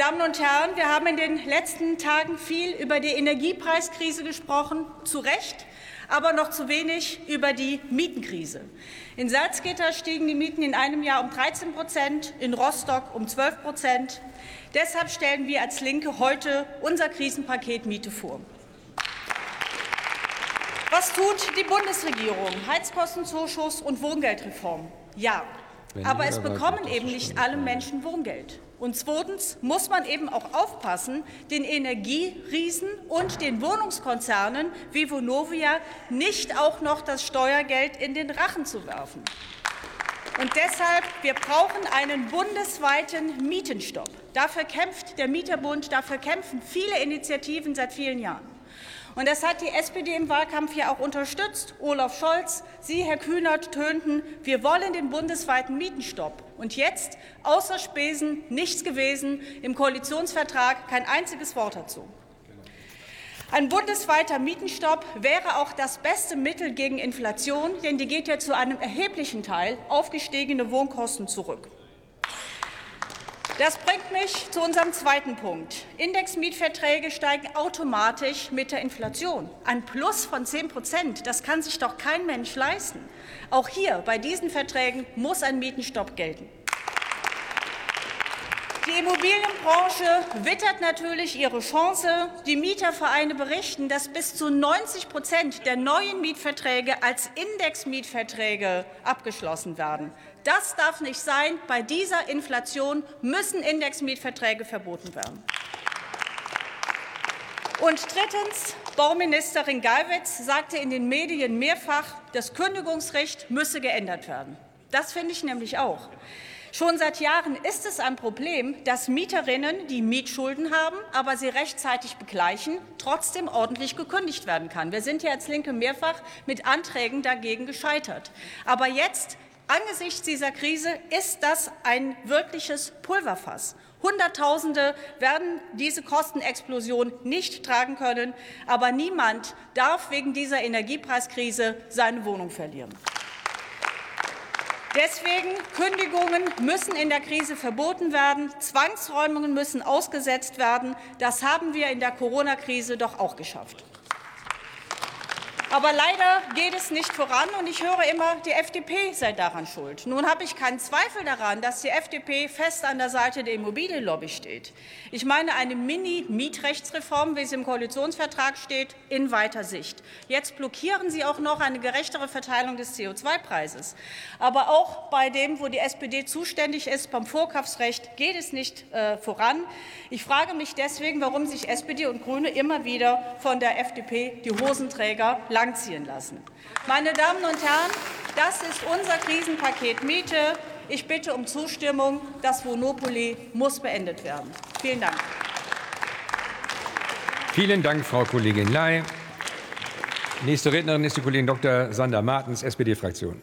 Damen und Herren, wir haben in den letzten Tagen viel über die Energiepreiskrise gesprochen, zu Recht, aber noch zu wenig über die Mietenkrise. In Salzgitter stiegen die Mieten in einem Jahr um 13 Prozent, in Rostock um 12 Prozent. Deshalb stellen wir als Linke heute unser Krisenpaket Miete vor. Was tut die Bundesregierung? Heizkostenzuschuss und Wohngeldreform. Ja, aber es bekommen eben nicht alle Menschen Wohngeld. Und zweitens muss man eben auch aufpassen, den Energieriesen und den Wohnungskonzernen wie Vonovia nicht auch noch das Steuergeld in den Rachen zu werfen. Und deshalb, wir brauchen einen bundesweiten Mietenstopp. Dafür kämpft der Mieterbund, dafür kämpfen viele Initiativen seit vielen Jahren. Und das hat die SPD im Wahlkampf ja auch unterstützt. Olaf Scholz, Sie, Herr Kühnert, tönten, wir wollen den bundesweiten Mietenstopp. Und jetzt, außer Spesen, nichts gewesen, im Koalitionsvertrag kein einziges Wort dazu. Ein bundesweiter Mietenstopp wäre auch das beste Mittel gegen Inflation, denn die geht ja zu einem erheblichen Teil auf gestiegene Wohnkosten zurück. Das bringt mich zu unserem zweiten Punkt. Indexmietverträge steigen automatisch mit der Inflation. Ein Plus von 10 Prozent, das kann sich doch kein Mensch leisten. Auch hier bei diesen Verträgen muss ein Mietenstopp gelten. Die Immobilienbranche wittert natürlich ihre Chance. Die Mietervereine berichten, dass bis zu 90 Prozent der neuen Mietverträge als Indexmietverträge abgeschlossen werden. Das darf nicht sein. Bei dieser Inflation müssen Indexmietverträge verboten werden. Und drittens, Bauministerin Geiwitz sagte in den Medien mehrfach, das Kündigungsrecht müsse geändert werden. Das finde ich nämlich auch. Schon seit Jahren ist es ein Problem, dass Mieterinnen, die Mietschulden haben, aber sie rechtzeitig begleichen, trotzdem ordentlich gekündigt werden kann. Wir sind ja als Linke mehrfach mit Anträgen dagegen gescheitert. Aber jetzt Angesichts dieser Krise ist das ein wirkliches Pulverfass. Hunderttausende werden diese Kostenexplosion nicht tragen können, aber niemand darf wegen dieser Energiepreiskrise seine Wohnung verlieren. Deswegen Kündigungen müssen in der Krise verboten werden, Zwangsräumungen müssen ausgesetzt werden. Das haben wir in der Corona-Krise doch auch geschafft. Aber leider geht es nicht voran, und ich höre immer, die FDP sei daran schuld. Nun habe ich keinen Zweifel daran, dass die FDP fest an der Seite der Immobilienlobby steht. Ich meine eine Mini-Mietrechtsreform, wie sie im Koalitionsvertrag steht, in weiter Sicht. Jetzt blockieren Sie auch noch eine gerechtere Verteilung des CO2-Preises. Aber auch bei dem, wo die SPD zuständig ist, beim Vorkaufsrecht, geht es nicht äh, voran. Ich frage mich deswegen, warum sich SPD und Grüne immer wieder von der FDP die Hosenträger langziehen lassen. Meine Damen und Herren, das ist unser Krisenpaket Miete. Ich bitte um Zustimmung. Das Monopoly muss beendet werden. Vielen Dank. Vielen Dank, Frau Kollegin Ley. Nächste Rednerin ist die Kollegin Dr. Sander Martens, SPD-Fraktion.